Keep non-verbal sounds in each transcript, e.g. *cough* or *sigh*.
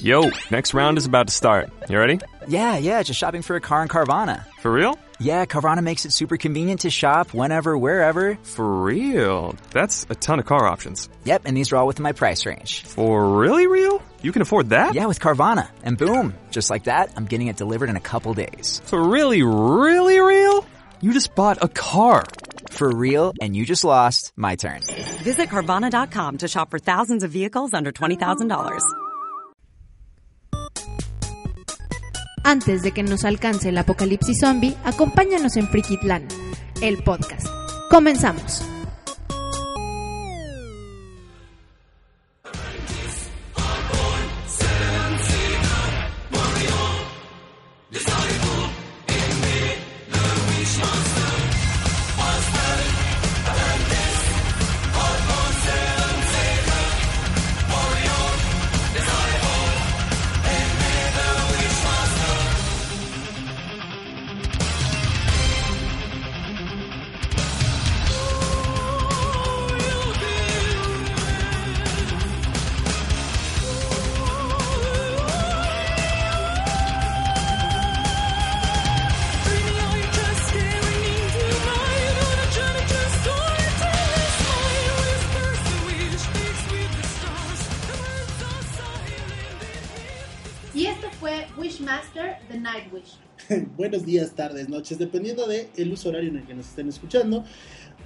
Yo, next round is about to start. You ready? Yeah, yeah, just shopping for a car in Carvana. For real? Yeah, Carvana makes it super convenient to shop whenever, wherever. For real? That's a ton of car options. Yep, and these are all within my price range. For really real? You can afford that? Yeah, with Carvana. And boom, just like that, I'm getting it delivered in a couple days. For really, really real? You just bought a car. For real, and you just lost my turn. Visit Carvana.com to shop for thousands of vehicles under $20,000. Antes de que nos alcance el apocalipsis zombie, acompáñanos en Frikitlan, el podcast. Comenzamos. Días, tardes, noches, dependiendo del el uso horario en el que nos estén escuchando.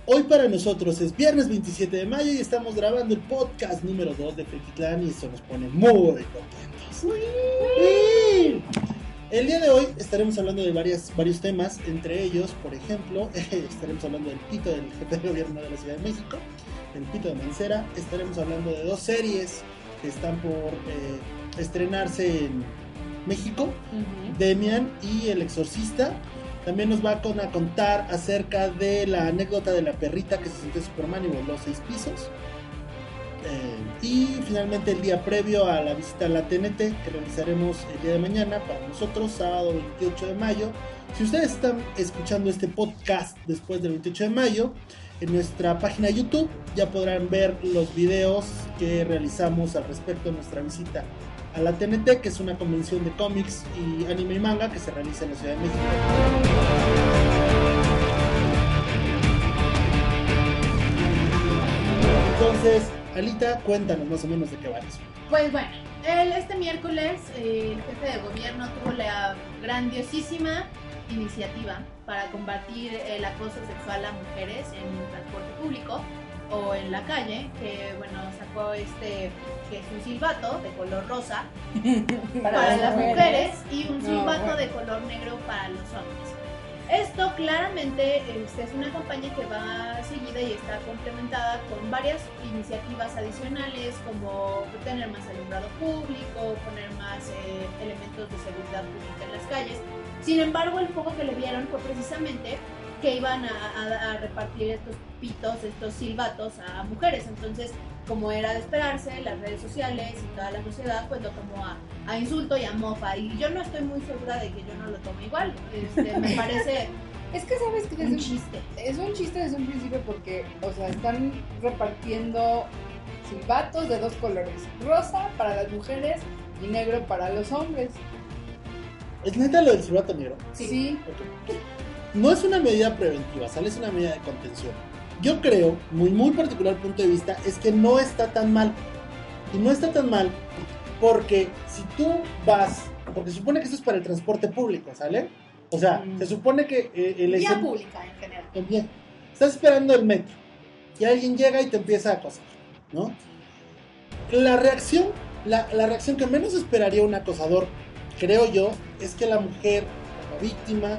Hoy para nosotros es viernes 27 de mayo y estamos grabando el podcast número 2 de Clan y eso nos pone muy contentos. El día de hoy estaremos hablando de varias, varios temas, entre ellos, por ejemplo, *laughs* estaremos hablando del pito del jefe de gobierno de la Ciudad de México, el pito de Mancera, estaremos hablando de dos series que están por eh, estrenarse en México, Demian y El Exorcista. También nos va a con- a contar acerca de la anécdota de la perrita que se sintió Superman y voló seis pisos. Eh, y finalmente el día previo a la visita a la TNT que realizaremos el día de mañana para nosotros, sábado 28 de mayo. Si ustedes están escuchando este podcast después del 28 de mayo, en nuestra página de YouTube ya podrán ver los videos que realizamos al respecto de nuestra visita a la TNT, que es una convención de cómics y anime y manga que se realiza en la Ciudad de México. Entonces, Alita, cuéntanos más o menos de qué va eso. Pues bueno, el- este miércoles eh, el jefe de gobierno tuvo la grandiosísima iniciativa para combatir el acoso sexual a mujeres en transporte público o en la calle, que bueno, sacó este, que es un silbato de color rosa *laughs* para, las mujeres y un silbato de color negro para los hombres. Esto claramente este, es una campaña que va seguida y está complementada con varias iniciativas adicionales como tener más alumbrado público, poner más eh, elementos de seguridad pública en las calles. Sin embargo, el foco que le dieron fue precisamente que iban a, a- a repartir estos pitos, estos silbatos a mujeres. Entonces, como era de esperarse, las redes sociales y toda la sociedad pues lo tomó a, a insulto y a mofa. Y yo no estoy muy segura de que yo no lo tomo igual. Este, me *laughs* parece Es que sabes que un es, chiste. es un chiste desde un principio porque, o sea, están repartiendo silbatos de dos colores, rosa para las mujeres y negro para los hombres. ¿Es neta lo del silbato negro? Sí. Ok. No es una medida preventiva, ¿sale? Es una medida de contención. Yo creo, muy muy particular punto de vista, es que no está tan mal. Y no está tan mal porque si tú vas, porque se supone que esto es para el transporte público, ¿sale? O sea, Mm. se supone que eh, el Vía pública en general. Bien. Estás esperando el metro y alguien llega y te empieza a acosar, ¿no? La reacción, la, la reacción que menos esperaría un acosador, creo yo, es que la mujer, la víctima,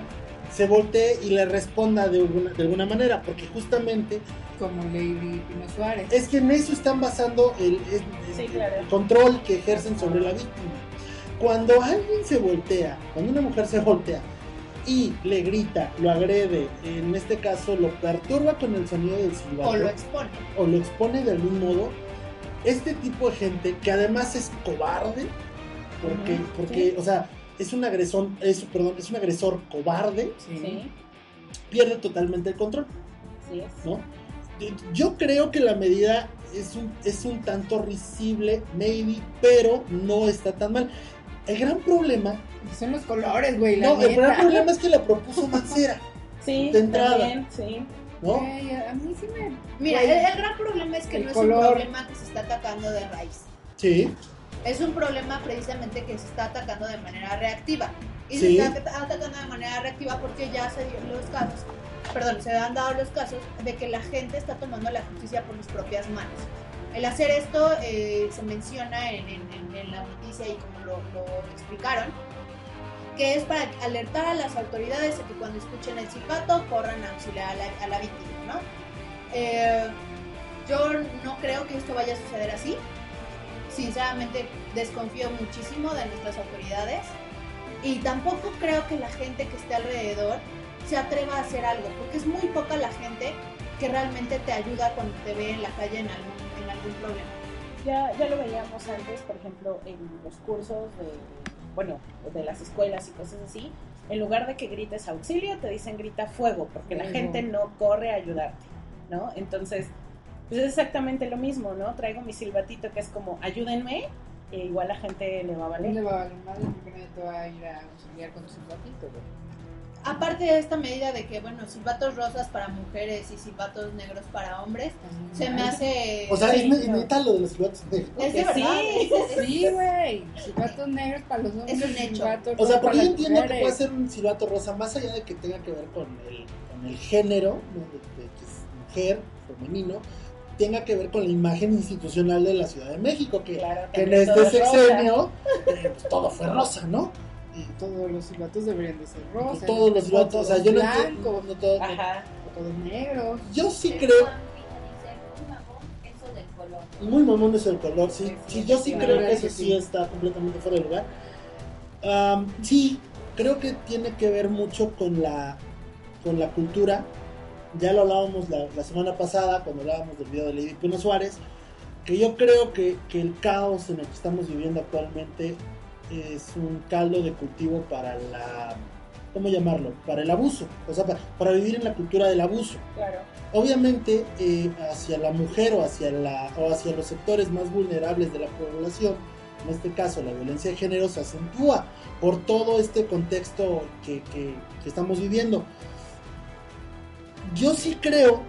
se voltee y le responda de alguna, de alguna manera, porque justamente Como Lady Pino Suárez. es que en eso están basando el, el- Sí, el- claro. el control que ejercen sobre la víctima. Cuando alguien se voltea, cuando una mujer se voltea y le grita, lo agrede, en este caso lo perturba con el sonido del silbato O lo expone. o lo expone de algún modo, este tipo de gente que además es cobarde, porque, porque o sea, es un agresor, es, perdón, es un agresor cobarde, Sí. pierde totalmente el control, sí es. ¿no? Yo creo que la medida es un, es un tanto risible, maybe, pero no está tan mal. El gran problema, Son los colores, güey. no, el gran neta. problema es que la propuso Mancera, *laughs* Sí, De entrada. también, sí. ¿no? Güey, a mí sí me. Mira, el, el gran problema es que El no es color. un problema que se está atacando de raíz. Sí, Es un problema precisamente que se está atacando de manera reactiva. Y Sí. se está atacando de manera reactiva porque ya se dio los casos, perdón, se han dado los casos de que la gente está tomando la justicia por sus propias manos. El hacer esto eh, se menciona en, en- en- en la noticia y como lo, lo explicaron, que es para alertar a las autoridades de que cuando escuchen el silbato corran a auxiliar a la, a la víctima, ¿no? Eh, yo no creo que esto vaya a suceder así. Sinceramente desconfío muchísimo de nuestras autoridades y tampoco creo que la gente que esté alrededor se atreva a hacer algo, porque es muy poca la gente que realmente te ayuda cuando te ve en la calle en algún, en algún problema. Ya, ya lo veíamos antes, por ejemplo, en los cursos de, bueno, de las escuelas y cosas así. En lugar de que grites auxilio, te dicen grita fuego, porque la gente no corre a ayudarte, ¿no? Entonces, pues es exactamente lo mismo, ¿no? Traigo mi silbatito que es como ayúdenme, e igual la gente le va a No valer. le va a valer madre porque nadie te va a ir a auxiliar con tu silbatito, güey. Aparte de esta medida de que, bueno, silbatos rosas para mujeres y silbatos negros para hombres, se me hace... o sea, Sí, es neta lo de los silbatos negros. Es de Que verdad. sí. es- Sí, güey. Silbatos negros para los hombres. Es un hecho. silbatos O sea, porque yo entiendo que mujeres. puede ser un silbato rosa, más allá de que tenga que ver con el, con el género, ¿no? de, de que es mujer, femenino, tenga que ver con la imagen institucional de la Ciudad de México, que, Claro, que en este sexenio *laughs* eh, pues, todo fue rosa, ¿no? Y Todos los silbatos deberían de ser rosas. todos los silbatos, o sea, yo no no todo- Ajá. o todos negros. yo sí creo, muy mamón es el color, sí, Sí, yo sí creo que eso que sí sí. está completamente fuera de lugar. Am, sí, creo que tiene que ver mucho con la, con la cultura. Ya lo hablábamos la, la semana pasada cuando hablábamos del video de Lady Pino Suárez, que yo creo que, que el caos en el que estamos viviendo actualmente es un caldo de cultivo para la, ¿cómo llamarlo? Para el abuso, o sea, pa- para, vivir en la cultura del abuso. Claro. Obviamente eh, hacia la mujer o hacia, la, o hacia los sectores más vulnerables de la población, en este caso la violencia de género, se acentúa por todo este contexto que, que- que estamos viviendo. Yo sí creo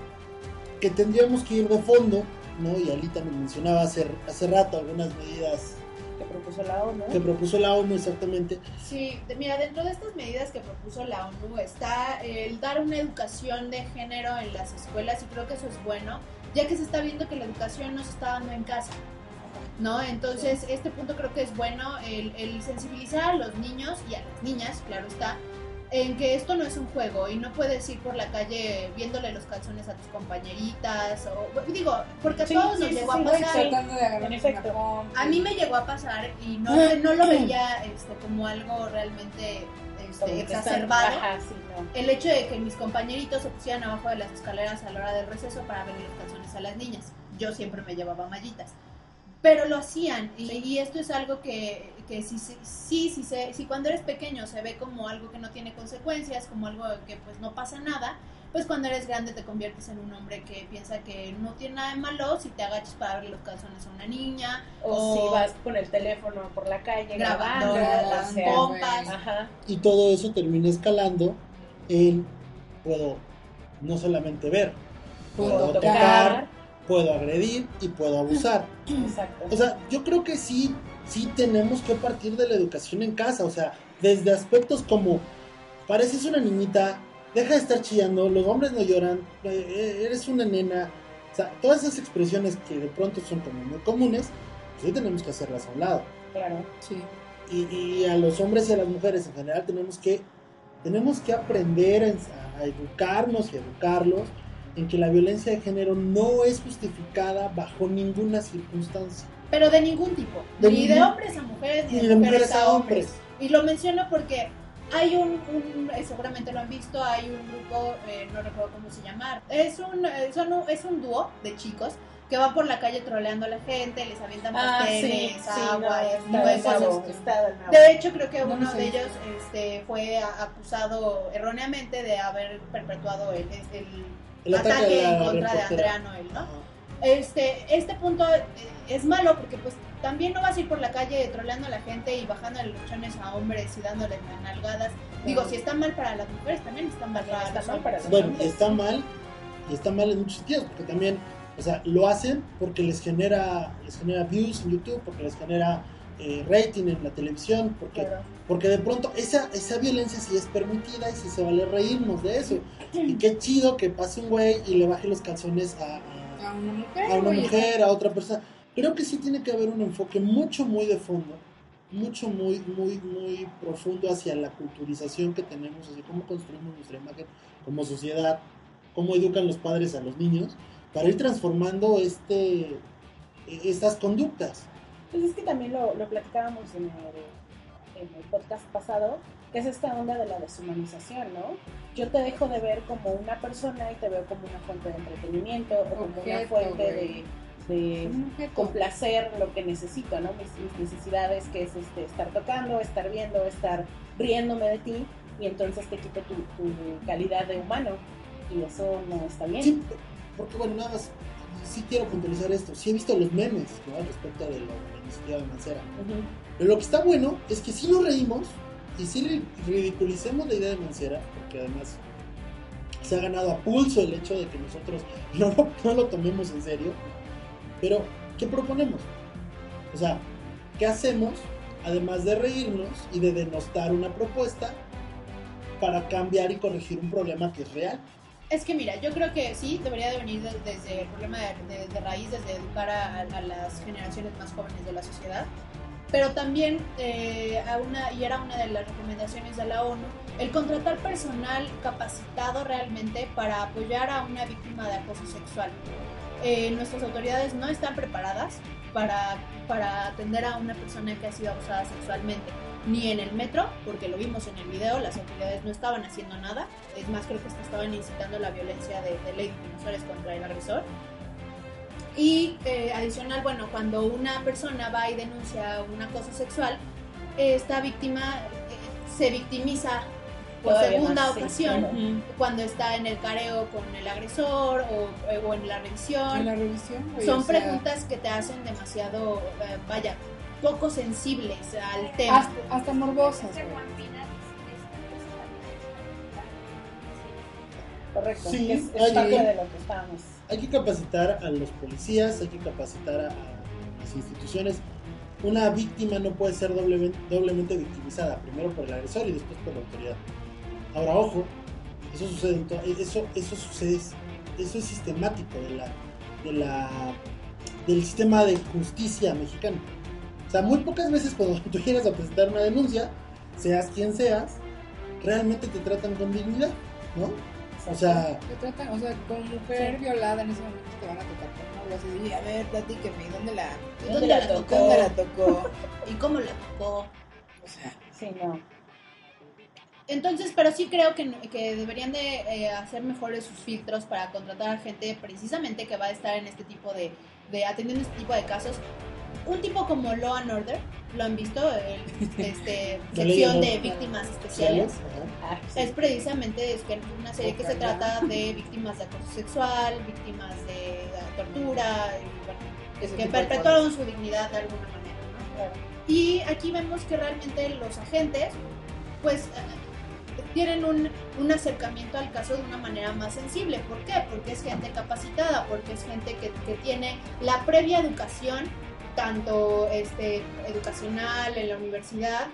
que tendríamos que ir de fondo, ¿no? y Alita me mencionaba hace, hace rato algunas medidas Que propuso la ONU. que propuso la ONU exactamente. Sí, de- mira, dentro de estas medidas que propuso la ONU está el dar una educación de género en las escuelas y creo que eso es bueno, ya que se está viendo que la educación no se está dando en casa. ¿No? Entonces, este punto creo que es bueno, el, el sensibilizar a los niños y a las niñas, claro está, en que esto no es un juego y no puedes ir por la calle viéndole los calzones a tus compañeritas, o digo, porque a Sí, todos nos sí, llegó sí, a pasar. De efecto. A mí me llegó a pasar y no, no lo veía este, como algo realmente este, exacerbado. No. El hecho de que mis compañeritos se pusieran abajo de las escaleras a la hora del receso para ver los calzones a las niñas. Yo siempre me llevaba mallitas. Pero lo hacían y, y esto es algo que, que sí, sí, sí, sí, se- sí, cuando eres pequeño se ve como algo que no tiene consecuencias, como algo que pues no pasa nada, pues cuando eres grande te conviertes en un hombre que piensa que no tiene nada de malo si te agachas para ver los calzones a una niña O, si vas con el teléfono por la calle grabando grabando, las. Ajá. Y todo eso termina escalando en puedo no solamente ver, Puedo puedo tocar. tocar, puedo agredir y puedo abusar. *clears throat* Exacto. O sea, yo creo que sí, sí tenemos que partir de la educación en casa, o sea, desde aspectos como pareces una niñita, deja de estar chillando, los hombres no lloran, eh, eres una nena, o sea, todas esas expresiones que de pronto son como muy comunes, pues sí tenemos que hacerlas a un lado. claro. Sí. Y, y a los hombres y a las mujeres en general tenemos que tenemos que aprender a, a educarnos y educarlos en que la violencia de género no es justificada bajo ninguna circunstancia. Pero de ningún tipo. De ni de hombres a mujeres, ni de, mujeres, a hombres. Y lo menciono porque hay un, un- eh, seguramente lo han visto, hay un grupo, eh, no recuerdo cómo se llama, es un, eh, son un- es un dúo de chicos que van por la calle troleando a la gente, les avientan Ah, pasteles, sí, sí, agua, no, y tipo de hecho, creo que No, no uno sé. de ellos este, fue acusado erróneamente de haber perpetuado el, el- El ataque, en contra de. Andrea Noel, ¿no? Ajá. Este, este punto eh, es malo porque pues también no vas a ir por la calle troleando a la gente y bajando los luchones a hombres y dándoles nalgadas. Digo, si está mal para las mujeres, también está mal para está los mal para hombres. los Bueno, está mal y está mal en muchos sentidos, porque también, o sea, lo hacen porque les genera, les genera views en YouTube, porque les genera eh, rating en la televisión, porque, Claro. Porque de pronto esa, esa violencia sí es permitida y sí se vale reírnos de eso. Y qué chido que pase un güey y le baje los calzones a, a- A una mujer. a una güey. mujer, a otra persona. Creo que sí tiene que haber un enfoque mucho, muy de fondo, mucho, muy, muy, muy profundo hacia la culturización que tenemos, hacia cómo construimos nuestra imagen como sociedad, cómo educan los padres a los niños, para ir transformando este, estas conductas. Pues es que también lo, lo platicábamos en el, en el podcast pasado, que es esta onda de la deshumanización, ¿no? Yo te dejo de ver como una persona y te veo como una fuente de entretenimiento o como una fuente de, de Un objeto. complacer lo que necesito, ¿no? Mis, mis necesidades, que es este, estar tocando, estar viendo, estar riéndome de ti, y entonces te quito tu, tu calidad de humano, y eso no está bien. Sí, porque bueno, nada más, sí quiero puntualizar esto, sí he visto los memes ¿no? respecto de lo de la iniciativa de Mancera. Ujú. Pero lo que está bueno es que si nos reímos y si ri- ridiculicemos la idea de Mancera, porque además se ha ganado a pulso el hecho de que nosotros *laughs* no no lo tomemos en serio. Pero, ¿qué proponemos? O sea, ¿qué hacemos además de reírnos y de denostar una propuesta para cambiar y corregir un problema que es real? Es que mira, yo creo que sí, debería de venir de- desde el problema de, de- de raíz, desde educar a, a las generaciones más jóvenes de la sociedad, pero también, eh, a una, y era una de las recomendaciones de la ONU, el contratar personal capacitado realmente para apoyar a una víctima de acoso sexual. Eh, nuestras autoridades no están preparadas para, para atender a una persona que ha sido abusada sexualmente, ni en el metro, porque lo vimos en el video, las autoridades no estaban haciendo nada, es más, creo que estaban incitando la violencia de, de ley de dinosaurios contra el agresor. Y eh, adicional, bueno, cuando una persona va y denuncia un acoso sexual, esta víctima eh, se victimiza por Todavía segunda más, sí, ocasión claro. cuando está en el careo con el agresor o, eh, o en la revisión. En la revisión, güey, Son o sea, preguntas que te hacen demasiado, eh, vaya, poco sensibles al tema. Hasta, hasta morbosas. Correcto, Sí, es, es parte de lo que estábamos. Hay que capacitar a los policías, hay que capacitar a, a las instituciones. Una víctima no puede ser doblemente, doblemente victimizada, primero por el agresor y después por la autoridad. Ahora, ojo, eso sucede, en eso, eso sucede, eso es sistemático de la, de la, del sistema de justicia mexicano. O sea, muy pocas veces cuando *laughs* tú quieres a presentar una denuncia, seas quien seas, realmente te tratan con dignidad, ¿no? O sea, Te tratan, o sea, como mujer violada en ese momento te van a tocar con una voz y a ver, platíqueme, ¿dónde la, ¿Dónde la tocó? ¿Dónde la tocó? *laughs* ¿Y cómo la tocó? O sea, Sí, no. Entonces, pero sí creo que, que deberían de eh, hacer mejores sus filtros para contratar a gente precisamente que va a estar en este tipo de, de atendiendo este tipo de casos. Un tipo como Law and Order, ¿lo han visto? El, este, *laughs* sección de- víctimas especiales. Ah. Es precisamente es que una serie que se trata de víctimas de acoso sexual, víctimas de tortura, y, bueno, que perpetuaron su dignidad de alguna manera. ¿no? Y aquí vemos que realmente los agentes, pues, eh, tienen un, un acercamiento al caso de una manera más sensible. ¿Por qué? Porque es gente capacitada, porque es gente que, que tiene la previa educación, tanto este, educacional en la universidad,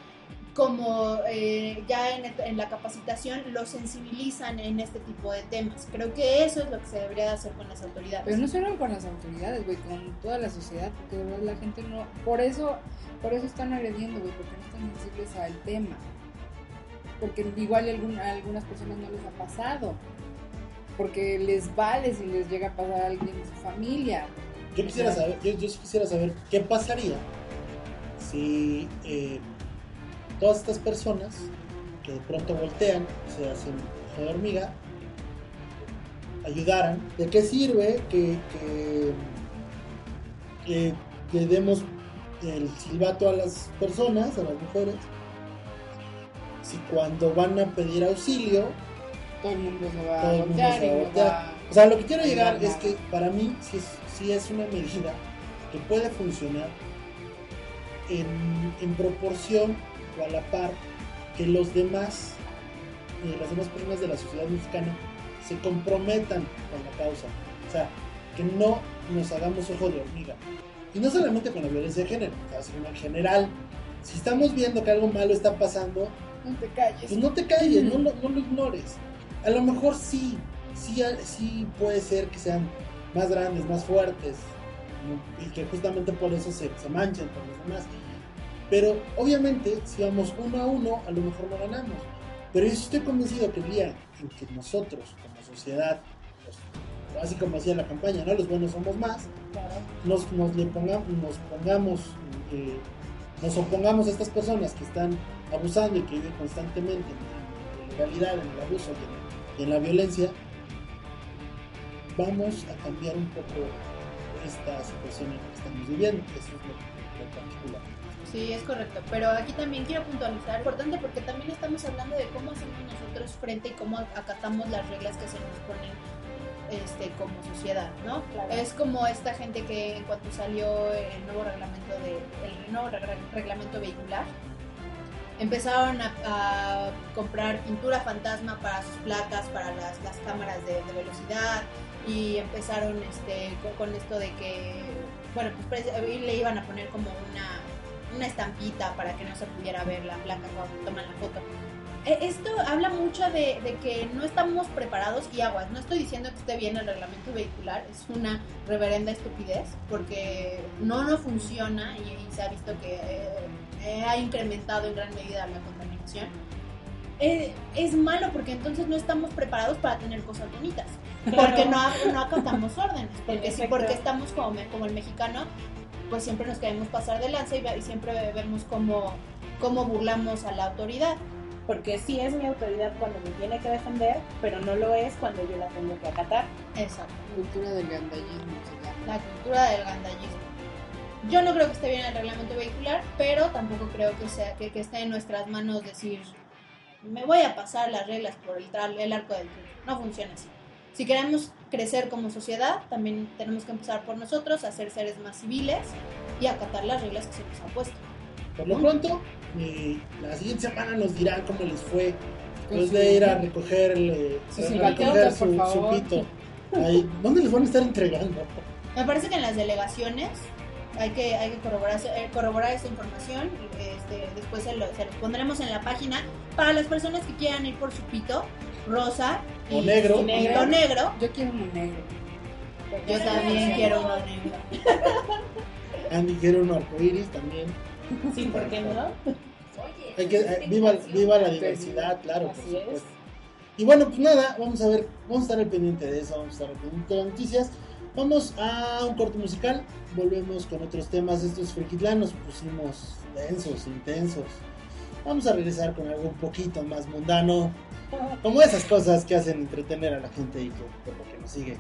como eh, ya en, en la capacitación, los sensibilizan en este tipo de temas. Creo que eso es lo que se debería de hacer con las autoridades. Pero no solo con las autoridades, güey, con toda la sociedad, porque de verdad la gente no, por eso, por eso están agrediendo, güey, porque no están sensibles al tema. Porque igual a algunas personas no les ha pasado. Porque les vale si les llega a pasar a alguien de su familia. Yo quisiera saber, yo, yo quisiera saber qué pasaría si eh, todas estas personas que de pronto voltean, se hacen de hormiga, ayudaran. ¿De qué sirve que, que, que le demos el silbato a las personas, a las mujeres, si cuando van a pedir auxilio Todo el mundo se va a voltear O sea, lo que quiero llegar es que para mí sí es, sí es una medida que puede funcionar en, en proporción o a la par que los demás, eh, las demás personas de la sociedad mexicana se comprometan con la causa. O sea, que no nos hagamos ojo de hormiga. Y no solamente con la violencia de género, sino en general. Si estamos viendo que algo malo está pasando, No te calles. pues no te calles, no lo ignores. A lo mejor sí, sí, sí puede ser que sean más grandes, más fuertes, y que justamente por eso se, se manchen con los demás. Pero obviamente, si vamos uno a uno, a lo mejor no ganamos. Pero yo estoy convencido que el día en que nosotros, como sociedad, pues, así como decía la campaña, ¿no? los buenos somos más, nos, nos, le pongamos, nos pongamos, eh, nos opongamos a estas personas que están abusando y que viven constantemente en la ilegalidad, en el abuso y en la violencia, vamos a cambiar un poco esta situación en la que estamos viviendo. Eso es lo, lo particular. Sí, es correcto. Pero aquí también quiero puntualizar, importante porque también estamos hablando de cómo hacemos nosotros frente y cómo acatamos las reglas que se nos ponen este, como sociedad, ¿no? Claro. Es como esta gente que en cuanto salió el nuevo reglamento de el nuevo reg- reglamento vehicular empezaron a, a comprar pintura fantasma para sus placas, para las, las cámaras de, de velocidad y empezaron este con, con esto de que bueno pues pre- le iban a poner como una una estampita para que no se pudiera ver la placa cuando toman la foto. Eh, Esto habla mucho de, de que no estamos preparados y aguas. No estoy diciendo que esté bien el reglamento vehicular, es una reverenda estupidez porque no, no funciona y, y se ha visto que eh, ha incrementado en gran medida la contaminación. Eh, es malo porque entonces no estamos preparados para tener cosas bonitas. Porque no, no acatamos órdenes. Porque, sí, porque estamos como, me- como el mexicano, pues siempre nos queremos pasar de lanza y, siempre vemos cómo, cómo burlamos a la autoridad. Porque sí es mi autoridad cuando me tiene que defender, pero no lo es cuando yo la tengo que acatar. Exacto. Cultura del gandallismo. La cultura del gandallismo. Yo no creo que esté bien el reglamento vehicular, pero tampoco creo que, sea, que, que esté en nuestras manos decir, me voy a pasar las reglas por el, el arco del triunfo. No funciona así. Si queremos crecer como sociedad, también tenemos que empezar por nosotros, a ser seres más civiles y acatar las reglas que se nos han puesto. Por lo pronto, eh, la siguiente semana nos dirán cómo les fue después su- de ir a recoger, el- Sus a silbatotas, recoger por su, su pito. Ahí, ¿Dónde les van a estar entregando? Me parece que en las delegaciones hay que, hay que corroborar, eh, corroborar esa información. Este, después se lo, se lo pondremos en la página para las personas que quieran ir por su pito rosa O y, negro. y negro. negro. Yo quiero uno negro. Yo también quiero uno negro. Andy quiere un arcoiris también. Sí, ¿por qué no? Hay que, eh, viva, viva la diversidad, claro, por Así es. supuesto. Y bueno, pues nada, vamos a ver, vamos a estar al pendiente de eso, vamos a estar al pendiente de las noticias. Vamos a un corte musical, volvemos con otros temas. Estos Frikitlán nos pusimos densos, intensos. Vamos a regresar con algo un poquito más mundano, como esas cosas que hacen entretener a la gente y que, por lo que nos sigue.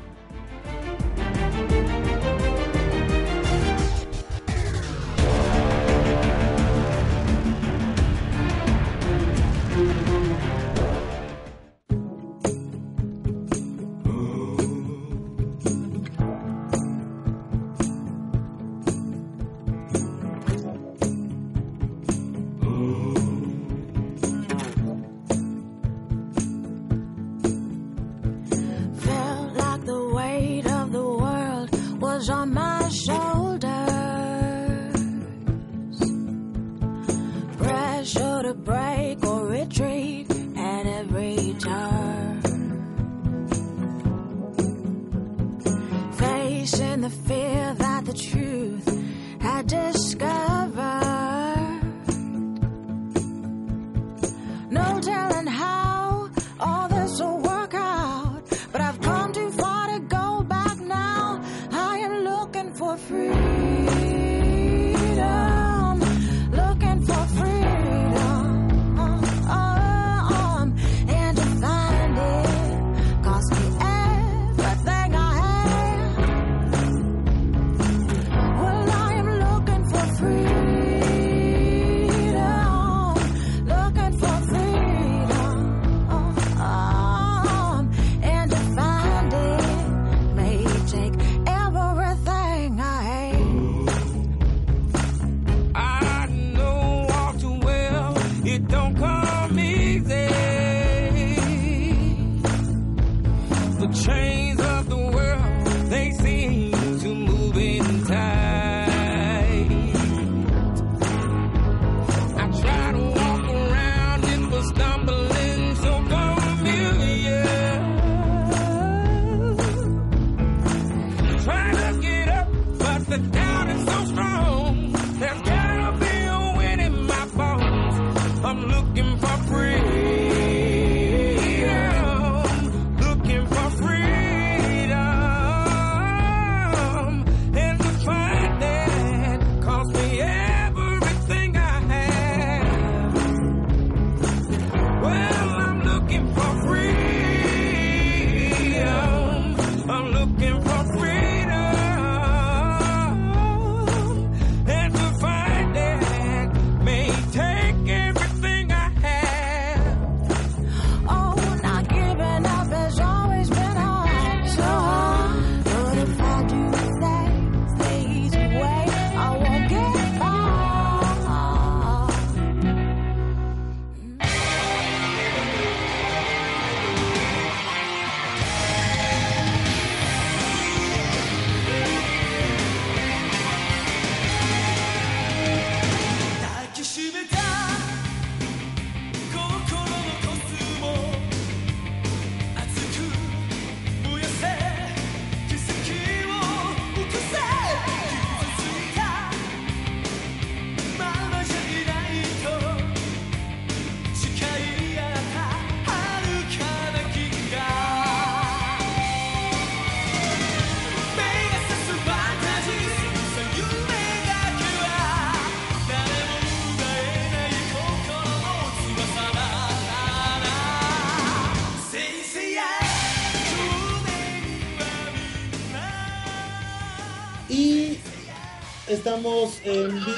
Estamos en vi-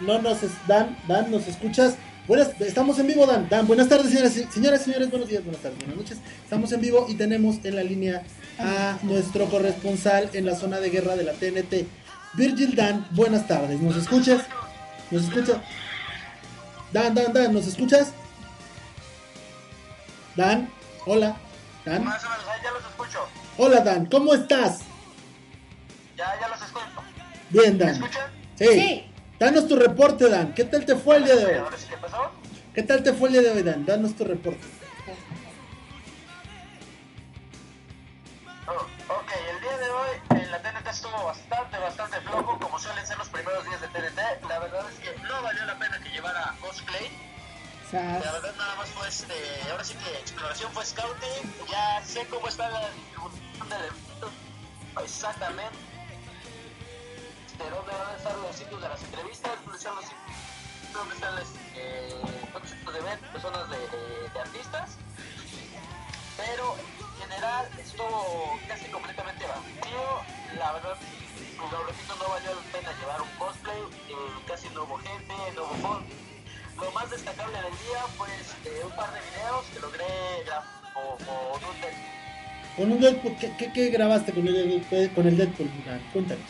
No nos es- Dan, Dan, ¿nos escuchas? Buenas, estamos en vivo, Dan. Dan, buenas tardes, señoras, señoras señores, buenos días, buenas tardes, buenas noches. Estamos en vivo y tenemos en la línea a nuestro corresponsal en la zona de guerra de la TNT, Virgil Dan. Buenas tardes, ¿nos escuchas? ¿Nos escuchas? Dan, Dan, Dan, ¿nos escuchas? Dan, hola. Dan. Más o menos, ya los escucho. Hola, Dan, ¿cómo estás? Ya, ya los escucho. Bien, ¿Me Dan. escuchan? Sí. Sí. Danos tu reporte, Dan. ¿Qué tal te fue el día de hoy? ¿qué pasó? ¿Qué tal te fue el día de hoy, Dan? Danos tu reporte. Oh, ok, el día de hoy en la TNT estuvo bastante, bastante flojo, como suelen ser los primeros días de TNT. La verdad es que no valió la pena que llevara cosplay. La verdad nada más fue este, ahora sí que exploración fue scouting. Ya sé cómo está la distribución del evento. Exactamente. De dónde van a estar los sitios de las entrevistas, dónde están los sitios, dónde están los eh, sitios de eventos, personas de, de- de artistas. Pero en general estuvo casi completamente vacío. La verdad, lo repito, no valió la pena llevar un cosplay. eh, casi no hubo gente, no hubo fondo. Lo más destacable del día fue este, un par de videos que logré grabar con un del- Con un Deadpool, ¿qué, qué, qué grabaste con el, con el Deadpool? Cuéntanos.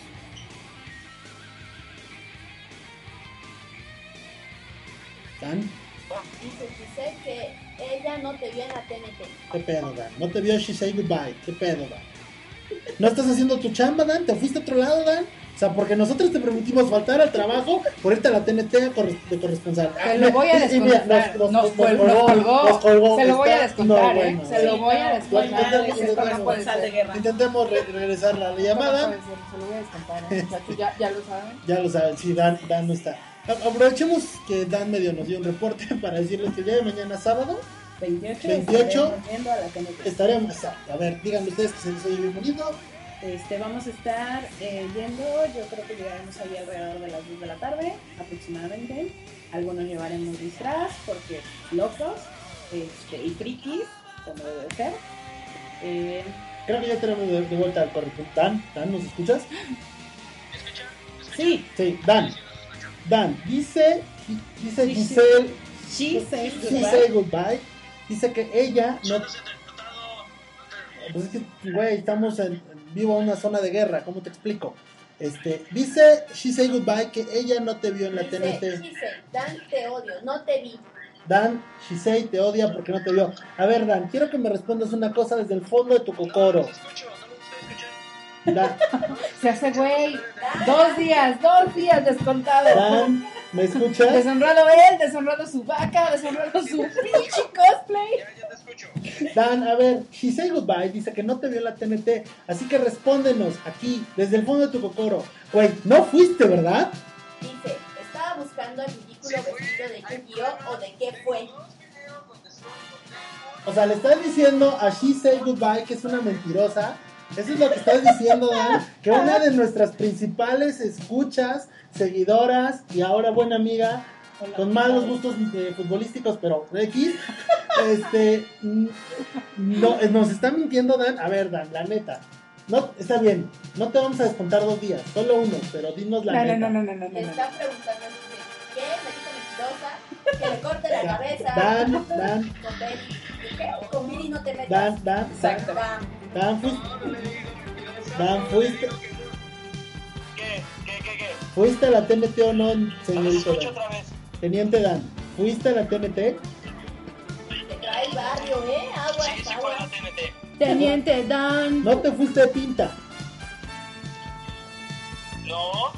Dan, Dice Giselle que ella no te vio en la TNT. ¿qué pedo, Dan? No te vio She Say Goodbye. ¿Qué pedo, Dan? ¿No estás haciendo tu chamba, Dan? ¿Te fuiste a otro lado, Dan? O sea, porque nosotros te permitimos faltar al trabajo por irte a la TNT de corresponsal. Te lo voy a descontar. Nos, col- nos colgó. nos colgó. Se lo voy a Está- descontar, no, ¿eh? bueno. Se lo voy a descontar. Intentemos- re- regresar la llamada. Se lo voy a descontar. ¿eh? Ya, ya lo saben. Ya lo saben, sí, Dan, Dan no está. Aprovechemos que Dan medio nos dio un reporte *laughs* para decirles que el día de mañana sábado 28. 28. estaremos a la estaremos. A ver, díganme ustedes que se les oye bien bonito. Este, vamos a estar eh, yendo, yo creo que llegaremos ahí alrededor de las 2 de la tarde aproximadamente. Algunos llevaremos disfraz porque locos este, y frikis, como debe ser. Eh, Creo que ya tenemos de, de vuelta al corresponsal. Dan, Dan, ¿nos escuchas? *gasps* sí, Sí, Dan. Dan, dice, dice Sí, sí. Giselle, she says she goodbye. say goodbye. Dice que ella no. Pues es que, güey, estamos en, en vivo en una zona de guerra, ¿cómo te explico? Este, dice She Say Goodbye que ella no te vio en la Dice TNT. Dan, te odio, no te vi. Dan, Shisei te odia porque no te vio. A ver, Dan, quiero que me respondas una cosa desde el fondo de tu cocoro. *laughs* Se hace güey. Dos días, dos días descontado. Dan, ¿me escuchas? Deshonrado él, deshonrado su vaca, deshonrado su pinche cosplay. Dan, a ver, Shisei Goodbye dice que no te vio la TNT, así que respóndenos aquí, desde el fondo de tu cocoro. Güey, no fuiste, ¿verdad? Dice, estaba buscando ridículo ridículo vestido de qué vio o de qué fue. O sea, le estás diciendo a She Say Goodbye que es una mentirosa. Eso es lo que estás diciendo, Dan. Que una de nuestras principales escuchas, seguidoras y ahora buena amiga, con malos gustos eh, futbolísticos, pero X, este, no, eh, nos está mintiendo, Dan. A ver, Dan, la neta. No, está bien, no te vamos a descontar dos días, solo uno, pero dinos la No, no, neta. no, no, no, no, Le no. están preguntando ¿qué? Me dijo mentirosa, que le corte la cabeza. Dan, Dan, Con Betty. ¿Qué? Con Miri no te metas. Dan, Dan, Exacto. Bam. Dan, fuiste, Dan, fuiste, ¿Qué? ¿Qué? ¿Qué? ¿Qué? fuiste a la TNT o no, A ver si señorito escucho Dan. otra vez. Teniente Dan, ¿fuiste a la TNT? Te trae el barrio, ¿eh? Aguas, Sí, sí la TNT. Teniente Dan. No te fuiste de pinta. No.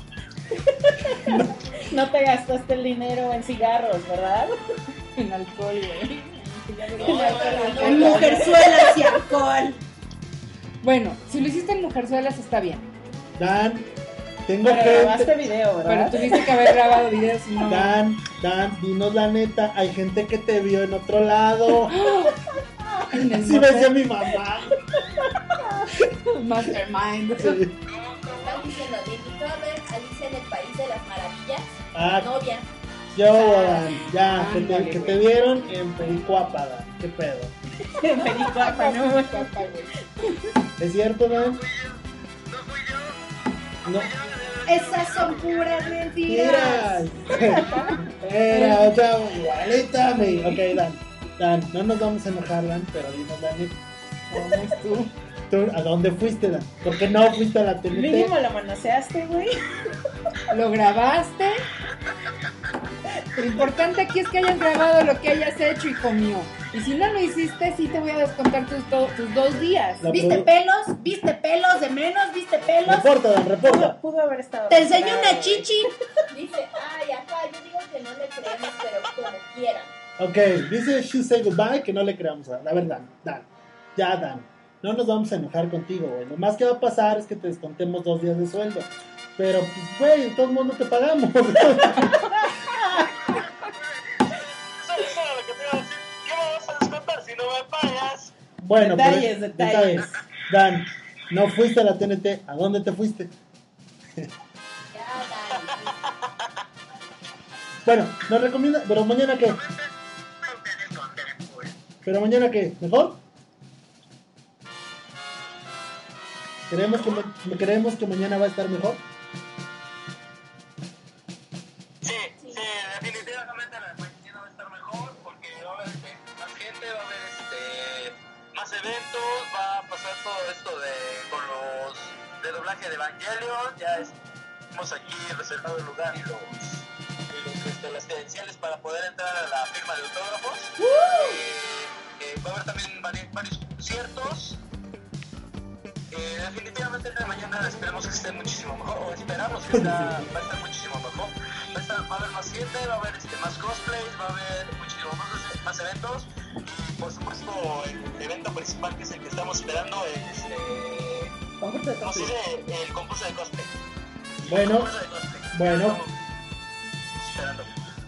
*laughs* No te gastaste el dinero en cigarros, ¿verdad? *laughs* En alcohol, güey. En mujerzuelas y alcohol. Bueno, si lo hiciste en Mujerzuelas está bien. Dan, tengo Pero grabaste gente. video, Pero ¿verdad? tuviste que haber grabado videos y no. Dan, Dan, dinos la neta. Hay gente que te vio en otro lado. *gasps* Así me decía mi mamá. *laughs* Mastermind. Sí. Están diciendo, invitó a ver Alicia en el País de las Maravillas. Ah, Novia. yo, Dan. Ya, que te, que te vieron en Pericuapa, Dan. ¿Qué pedo? Pericuapa, ¿no? Papá, güey. ¿Es cierto, Dan? No. Esas son puras mentiras. Mira. Era, chavo, igualita, me. Ok, Dan. Dan, no nos vamos a enojar, Dan, pero dinos neta. ¿Cómo es tú? ¿Tú a dónde fuiste, Dan? ¿Por qué no fuiste a la TNT? Mínimo lo manoseaste, güey. ¿Lo grabaste? Lo importante aquí es que hayas grabado lo que hayas hecho y comió. Y si no lo hiciste, sí te voy a descontar tus, tus dos días. La ¿Viste pelos? ¿Viste pelos de menos? ¿Viste pelos? Reporta, Dan, reporta. Pudo, pudo haber estado. Te enseño recuperado, una chichi. Dice, ay, acá, yo digo que no le creemos, pero como quieran. Ok, dice She Say Goodbye que no le creamos a La verdad, Dan. Ya, Dan. No nos vamos a enojar contigo, güey. Lo más que va a pasar es que te descontemos dos días de sueldo. Pero, pues, güey, de todos modos no te pagamos. *laughs* *laughs* si no me pagas? bueno, Detalles, pero- detalles. Dan, no fuiste a la TNT. ¿A dónde te fuiste? *laughs* Bueno, nos recomienda. Pero mañana qué? Pero mañana qué? ¿Mejor? ¿Creemos que, ¿Creemos que mañana va a estar mejor? Eventos, va a pasar todo esto de con los de doblaje de Evangelion, ya es- hemos aquí reservado el lugar y los, y los, este, las credenciales para poder entrar a la firma de autógrafos. Eh, eh, va a haber también vari- varios conciertos. Eh, definitivamente el de mañana esperemos que esté muchísimo mejor, o esperamos que está, va a estar muchísimo mejor. Va a, estar- va a haber más gente, va a haber este, más cosplays, va a haber muchísimo más, más eventos. Por supuesto, el evento principal que es el que estamos esperando es Concurso de ¿cómo se dice? el concurso de cosplay. Bueno, Concurso de cosplay. bueno. Esperando.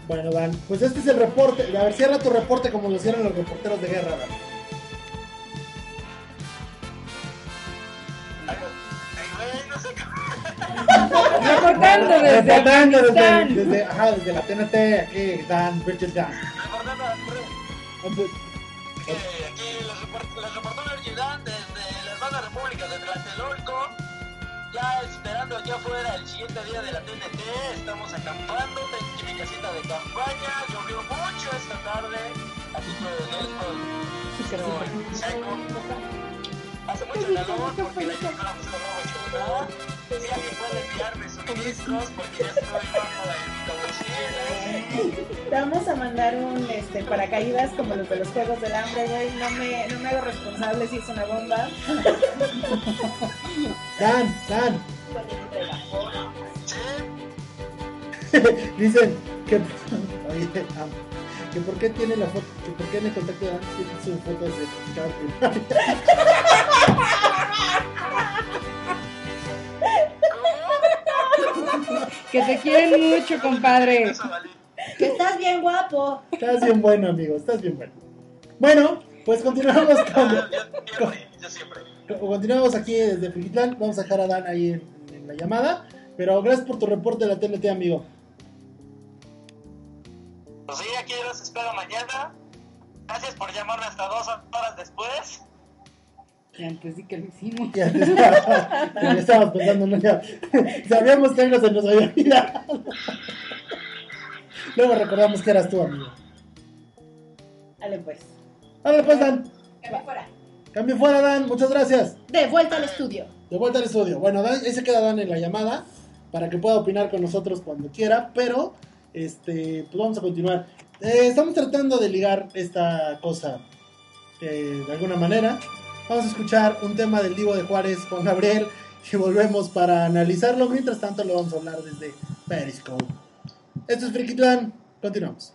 bueno, Dan. Pues este es el reporte. A ver, cierra tu reporte como lo cierran los reporteros de guerra, Dan. *laughs* Reportando desde Reportando desde, Afganistán. desde, ajá, desde la TNT, aquí, Dan, Bridget Dan. Recordando, que aquí les, report- les reportó Nergidán desde la hermana República de Tlatelolco. Ya esperando aquí afuera el siguiente día de la TNT. Estamos acampando. Tengo mi casita de campaña. Llovió mucho esta tarde. Así que no les seco. Hace mucho calor porque la lluvia no está nada. Si alguien puede enviarme suministros porque ya estoy bajo de combustible. Te vamos a mandar un este, paracaídas como los de los Juegos del Hambre, güey. No me, no me hago responsable si es una bomba. *laughs* Dan, Dan. *laughs* Dicen que, oye, que por qué tiene la foto, que por qué en el contacto de Dan tiene su foto de certificado *laughs* Que te quieren mucho, compadre. Que estás bien guapo. Estás bien bueno, amigo, estás bien bueno. Bueno, pues continuamos *laughs* con, Yo siempre, yo siempre. con- continuamos aquí desde Frigitlán. Vamos a dejar a Dan ahí en, en la llamada. Pero gracias por tu reporte de la TNT, amigo. Pues sí, aquí los espero mañana. Gracias por llamarme hasta dos horas después. Y antes sí que lo hicimos. Ya, ya estábamos pensando, ¿no? Ya, *laughs* sabíamos que algo se nos había olvidado. Luego recordamos que eras tú, amigo. Dale pues. Ahora pues, Dan. Que fuera. Cambio fuera, Dan. Muchas gracias. De vuelta al estudio. De vuelta al estudio. Bueno, Dan, ahí se queda Dan en la llamada para que pueda opinar con nosotros cuando quiera, pero este, pues vamos a continuar. Eh, estamos tratando de ligar esta cosa eh, de alguna manera. Vamos a escuchar un tema del Divo de Juárez con Gabriel y volvemos para analizarlo. Mientras tanto, lo vamos a hablar desde Periscope. Esto es Friki Clan. Continuamos.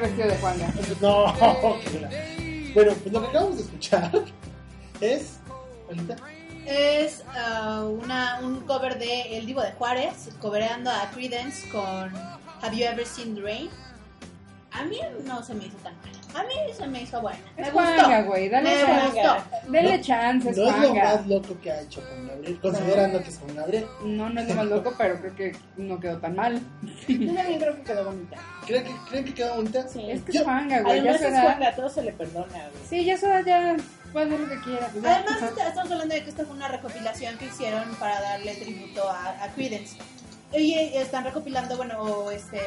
Ver vestido de Juanga. No, *laughs* la- Bueno, pues lo que acabamos de escuchar es. ¿Ahorita? Es ah, una, un cover de El Divo de Juárez, cobereando a Credence con Have You Ever Seen the Rain. A mí no se me hizo tan mal. A mí se me hizo buena. Me Es gustó. Güey. Dale Me chance. gustó. Denle No- chance, es No es lo más loco que ha hecho con Gabriel, considerando que es con Gabriel. No, no es lo más loco, pero creo que no quedó tan mal. Yo también creo que quedó bonita. ¿Creen que, ¿creen que queda bonita? Sí. Es que Yo- es Juanga, güey. Ya Además es será. Juanga, todo se le perdona, güey. Sí, ya será, ya. Puede hacer lo que quiera. pues. Además, estamos hablando de que esta fue una recopilación que hicieron para darle tributo a, a Credence. Y están recopilando, bueno, o este,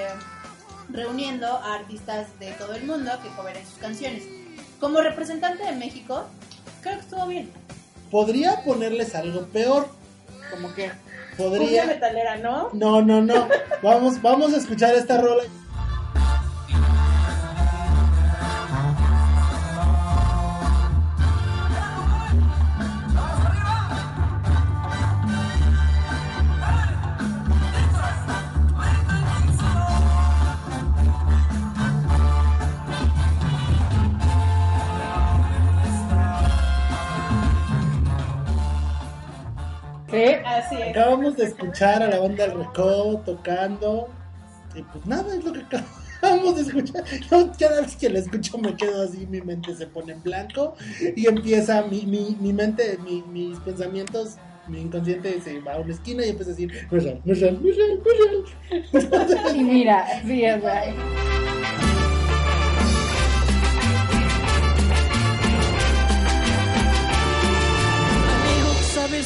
reuniendo a artistas de todo el mundo que coveren sus canciones. Como representante de México, creo que estuvo bien. Podría ponerles algo peor. Como que. Cumbia Podría. metalera, ¿no? No, no, no. Vamos, vamos a escuchar esta rola. Sí. Así es. Acabamos de escuchar a la banda del Recodo tocando. Y pues nada, es lo que acabamos de escuchar. Yo cada vez que la escucho me quedo así, mi mente se pone en blanco y empieza mi, mi, mi mente, mi- mis pensamientos, mi inconsciente se va a una esquina y empieza a decir, no no no no real". Y mira, sí, es güey. *laughs*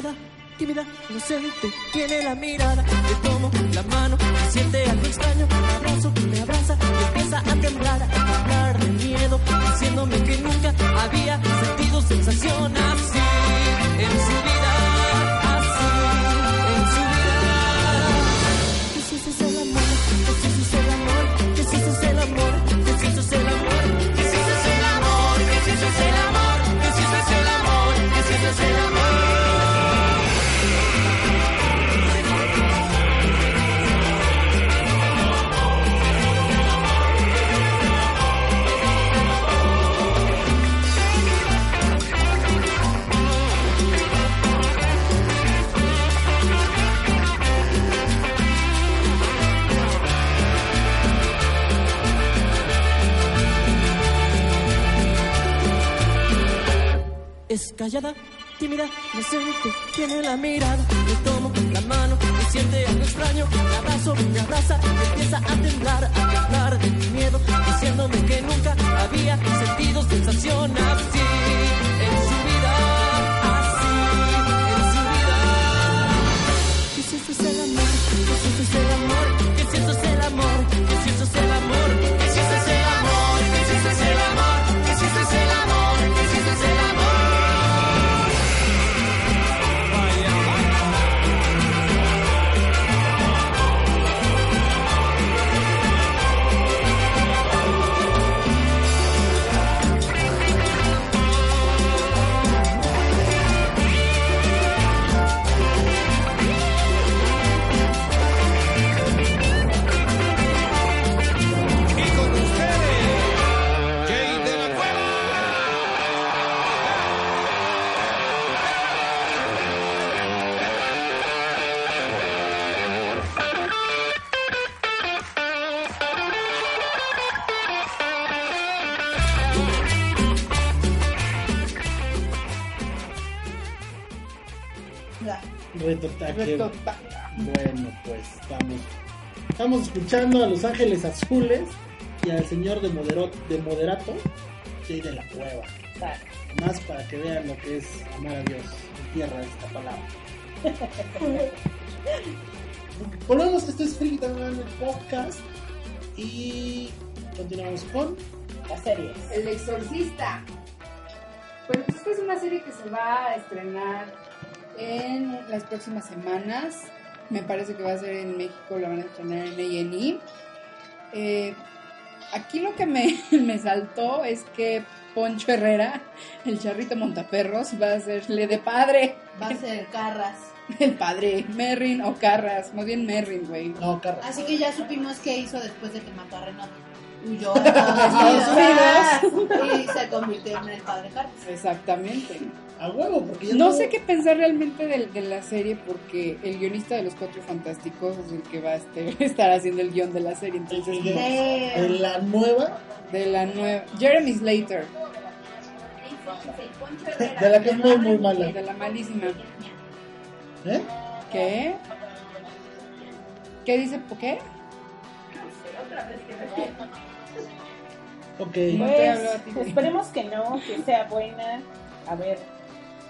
Callada, tímida, inocente, tiene la mirada, le tomo la mano, y siente algo extraño, me abrazo, me abraza y empieza a temblar, a temblar de miedo, diciéndome que nunca había sentido sensación así en su vida, callada, tímida, inocente, tiene la mirada, le tomo la mano y siente algo extraño, me abrazo, me abraza y empieza a temblar, a temblar de mi miedo, diciéndome que nunca había sentido sensación así Reto. Reto. Bueno, pues estamos, estamos escuchando a Los Ángeles Azules y al señor de, modero- de Moderato, Jay de la Cueva. Más para que vean lo que es amar a Dios en tierra de esta palabra. *laughs* Volvemos, esto es Tangan, el podcast. Y continuamos con Las series. El Exorcista. Bueno, pues esta es una serie que se va a estrenar en las próximas semanas. Me parece que va a ser en México, la van a estrenar en A&E. Eh, aquí lo que me, *laughs* me saltó es que Poncho Herrera, el charrito montaperros, va a serle de padre. Va a ser Carras. *laughs* El padre, Merrin o Carras, más bien Merrin, güey. No, Carras. Así que ya supimos qué hizo después de que mató a Renato. Huyó De Estados *laughs* Unidos y se convirtió en el padre Carras. Exactamente. A huevo, porque ya No sé qué pensar realmente de, de la serie porque el guionista de Los Cuatro Fantásticos es el que va a este- *laughs* estar haciendo el guion de la serie. Entonces. En la nueva, de la nueva. Jeremy Slater, de la que es muy, muy mala. de la malísima. ¿Eh? ¿Qué? ¿Qué dice? ¿Por qué? Ok. No te hablo a ti. Pues esperemos que no, que sea buena. A ver,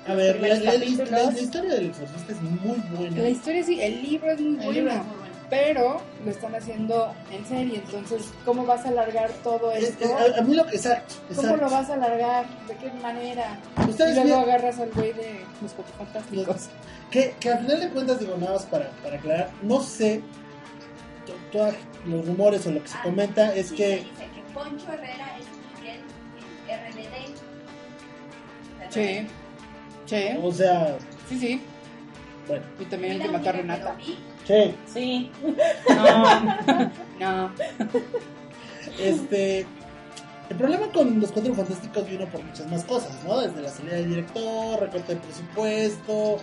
A ver, la, la- la- historia del exorcista es muy buena. La historia sí, el libro es muy bueno. libro es muy bueno. Pero lo están haciendo en serie. Entonces, ¿cómo vas a alargar todo Es- esto? es- a, a mí lo que exacto, ¿Cómo exacto. lo vas a alargar? ¿De qué manera? Ustedes y luego bien- agarras al güey de los fantásticos. Que, que al final de cuentas, digo, nada más para, para aclarar, no sé, to- todos los rumores o lo que se comenta es que Dice que Poncho Herrera es Miguel RBD. Sí. Sí. O sea, Sí, sí. bueno, Y también el que mató a Renata. che, sí. No. *laughs* no. este. El problema con los cuatro fantásticos vino por muchas más cosas, ¿no? Desde la salida del director, recorte de presupuesto.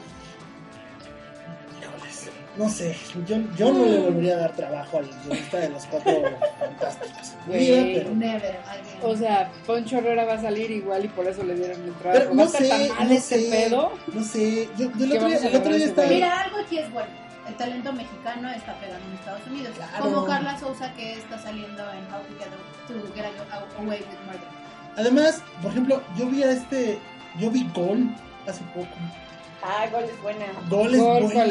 No sé, yo, yo no le volvería a dar trabajo al guionista de los cuatro *laughs* fantásticos. Güey. pero- Never. O sea, Poncho Herrera va a salir igual y por eso le dieron el trabajo. Pero ¿Va a no estar sé, tan mal no este sé, pedo? no sé. Yo, yo el ¿Qué otro día, a el otro día estaba. Mira, algo aquí es bueno. El talento mexicano está pegando en Estados Unidos. Claro. Como Carla Sousa que está saliendo en How to Get, to Get Away with Murder. Además, por ejemplo, yo vi a este. Yo vi Gol hace poco. Ah, Gol es buena. Gol es Gol, buena.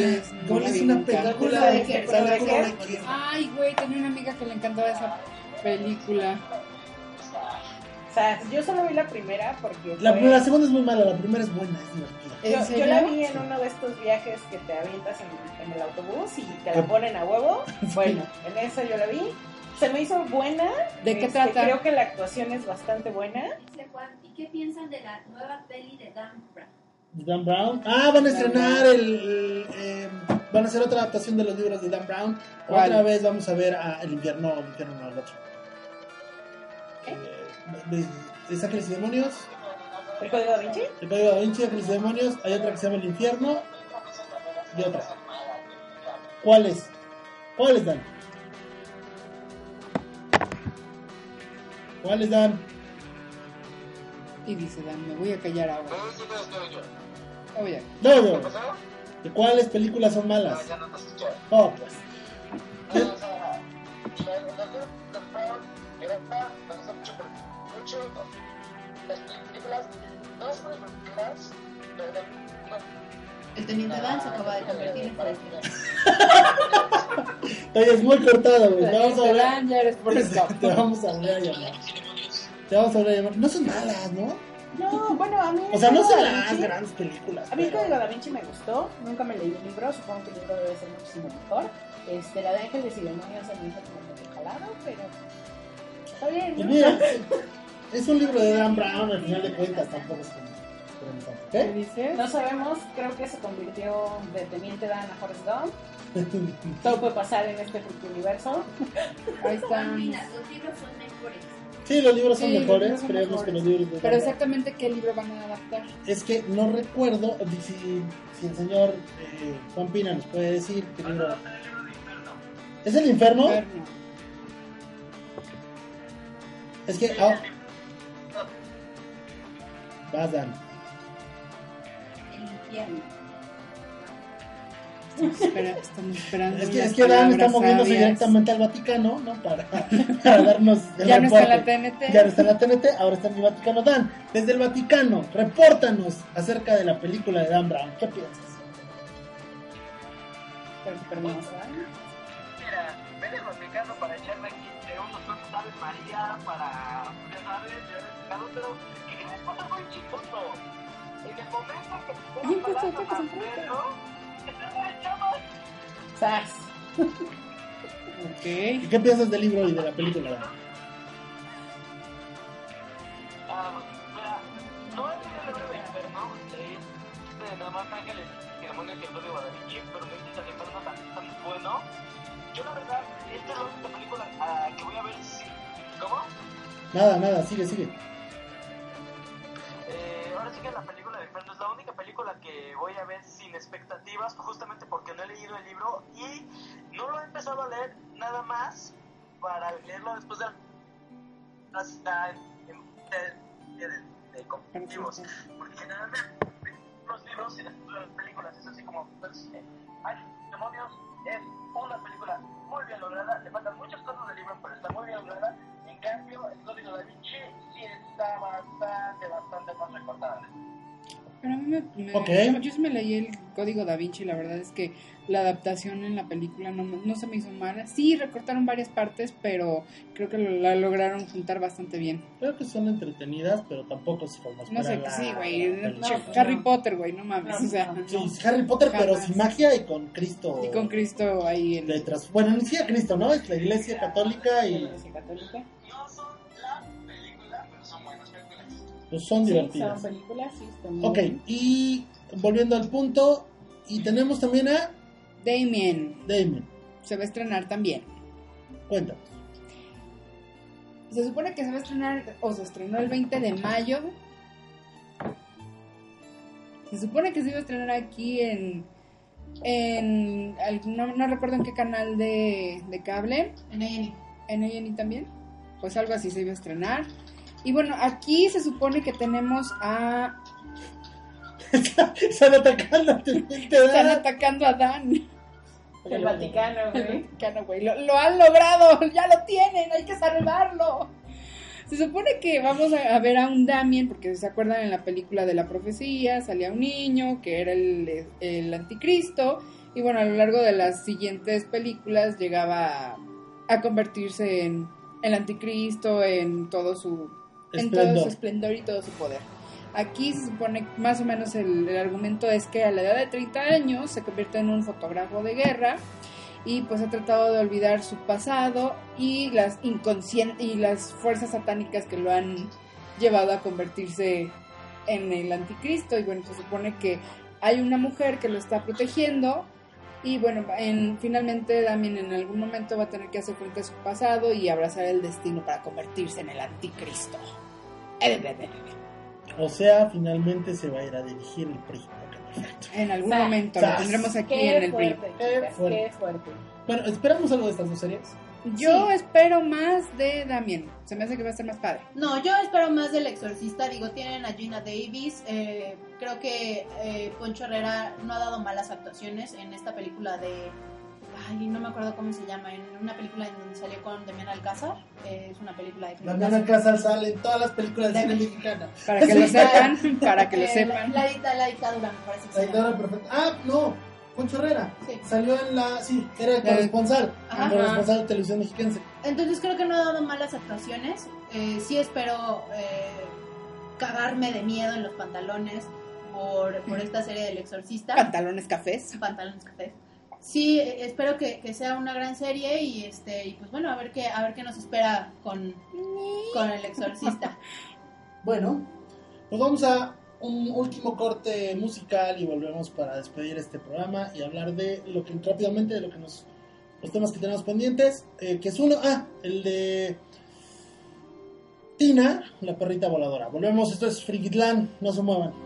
una película ¿Pero de qué? que ¿Pero de qué? Ay, güey, tenía una amiga que le encantaba esa película. O sea, yo solo vi la primera porque. La, fue- la segunda es muy mala, la primera es buena, es divertida. ¿En Yo, la vi en uno de estos viajes que te avientas en, en el autobús y te la Ah. ponen a huevo. *laughs* Bueno, en esa yo la vi. Se me hizo buena. ¿De qué Este, trata? Creo que la actuación es bastante buena. Dice Juan, ¿y qué piensan de la nueva peli de Dan Brown? Dan Brown. Ah, van a estrenar el. eh, van a hacer otra adaptación de los libros de Dan Brown. ¿Cuál? Otra vez vamos a ver a El Infierno, el Infierno no, el otro. Eh, de, de Ángeles y Demonios. ¿El código da Vinci? El Código da Vinci, Ángeles y Demonios. Hay otra que se llama El Infierno. Y otra. ¿Cuál es? ¿Cuál es, Dan? ¿Cuál es, Dan? Y dice Dan, me voy a callar ahora. Oye, No, no. ¿De cuáles películas son malas? Ya no te escuché. Oh, pues. No no. El teniente Dan se acaba de convertir en. Oye, es muy cortado, güey. Te vamos a hablar. Dan, ya eres por esto. Te vamos a llamar. Te vamos a a llamar. No son malas, ¿no? No, bueno, a mí. O sea, no son las Vinci- grandes películas. A mí el pero- Código da Vinci me gustó. Nunca me leí el libro. Supongo que el libro debe ser muchísimo mejor. Este, la de Ángeles y Demonios se me hizo como medio jalado, pero. Está bien, Pues ¿no? mira, *laughs* es un libro de Dan Brown, al final de cuentas, tampoco es como. ¿Qué. No sabemos, creo que se convirtió de Teniente Dan a Forrest Gump. *laughs* Todo puede pasar en este universo. Ahí están. Mira, los libros son mejores. Sí, los libros son Sí, los mejores, libros son creemos mejores. que los libros de Pero exactamente qué libro van a adaptar. Es que no recuerdo si, si el señor eh, Juan Pina nos puede decir qué libro. ¿Es el infierno? Inferno. Es que. ah, Vas, Dan. El infierno. Estamos, espera- estamos esperando. Es que, es que Dan está moviéndose sabias. directamente al Vaticano, ¿no? Para, *laughs* para darnos el Ya no está en la reporte. TNT. Ya no está en la TNT, ahora está en el Vaticano. Dan, desde el Vaticano, repórtanos acerca de la película de Dan Brown. ¿Qué piensas? Dan. Mira, ven el Vaticano para echarme aquí de unos cuantos Ave María para, ya sabes, ya Vaticano, pero que me pasa muy chistoso. En el momento que te pues, que. ¿no? Que. ¡Sas! Ok. ¿Y qué piensas del libro y de la película? Ah, mira, no es el libro de Inferno, leí de nada más Ángeles y Demonios y el da Vinci, pero me dices el Inferno tan, tan bueno. Yo la verdad, esta es la única película ah, que voy a ver sí. ¿Cómo? Nada, nada, sigue, sigue. Eh, ahora sí que la película de Inferno es la única película que voy a ver sin expectativas, justamente porque no he leído el libro y no lo he empezado a leer nada más para leerlo después de hasta en, de, de, de competitivos. Porque generalmente los libros y las películas es así como, pues, eh, hay demonios, es una película muy bien lograda, le faltan muchas cosas del libro, pero está muy bien lograda. Cambio, el código da Vinci sí está bastante, bastante más recortada. Pero a mí me, me- Ok. yo, yo sí me leí el código da Vinci y la verdad es que la adaptación en la película no, no se me hizo mala. Sí, recortaron varias partes, pero creo que lo- la lograron juntar bastante bien. Creo que son entretenidas, pero tampoco es como No sé, la- sí, güey. la no. Harry Potter, güey, no mames. No, o sea, no. Sí, no. es Harry Potter, pero Jamás. sin magia y con Cristo. Y con Cristo ahí en... Letras. Bueno, ni siquiera Cristo, ¿no? Es la iglesia católica La y Iglesia Católica. Pues son Sí, divertidas. son películas, sí, están Ok, y volviendo al punto, y tenemos también a Damien Damien. se va a estrenar también. Cuéntanos. Se supone que se va a estrenar, o se estrenó el 20 de mayo. Se supone que se iba a estrenar aquí en. en no, no recuerdo en qué canal de, de cable. En A&E. En A&E también. Pues algo así se iba a estrenar. Y bueno, aquí se supone que tenemos a. *laughs* Están atacando te Están atacando a Dan. El Vaticano, El güey. Vaticano, güey. Lo, lo han logrado, *laughs* ya lo tienen, hay que salvarlo. Se supone que vamos a, a ver a un Damien, porque se acuerdan en la película de la profecía, salía un niño que era el, el anticristo, y bueno, a lo largo de las siguientes películas llegaba a, a convertirse en el anticristo, en todo su en todo su esplendor y todo su poder. Aquí se supone más o menos el, el argumento es que a la edad de 30 años se convierte en un fotógrafo de guerra y pues ha tratado de olvidar su pasado y las y las fuerzas satánicas que lo han llevado a convertirse en el anticristo y bueno se supone que hay una mujer que lo está protegiendo y bueno en, finalmente Damien en algún momento va a tener que hacer frente a su pasado y abrazar el destino para convertirse en el anticristo O sea, finalmente se va a ir a dirigir el PRI. En algún momento lo tendremos aquí Qué en el chicas, fuerte. qué fuerte. Bueno, esperamos algo de estas dos series. Yo Sí. espero más de Damien se me hace que va a ser más padre No, yo espero más del exorcista. Digo, tienen a Gina Davis. eh, creo que eh, Poncho Herrera no ha dado malas actuaciones en esta película de. Ay, no me acuerdo cómo se llama. En una película en donde salió con Demian Alcázar. eh, es una película de. La Nana Casal sale en todas las películas de cine mexicana. para que lo sepan para que lo sepan La, la, la dictadura, me parece que La dictadura perfecta. Ah, no. Poncho Herrera. Sí. Salió en la. Sí, era el corresponsal. Ajá. El corresponsal de televisión mexiquense. Entonces creo que no ha dado malas actuaciones. Eh, sí espero eh, cagarme de miedo en los pantalones por, por esta serie del exorcista. pantalones cafés pantalones cafés. Sí, eh, espero que, que sea una gran serie y este y pues bueno, a ver qué a ver qué nos espera con, con el exorcista. *laughs* Bueno, pues vamos a un último corte musical y volvemos para despedir este programa y hablar de lo que rápidamente de lo que nos los temas que tenemos pendientes, eh, que es uno, ah, el de Tina, la perrita voladora. Volvemos, esto es Frigidland, no se muevan.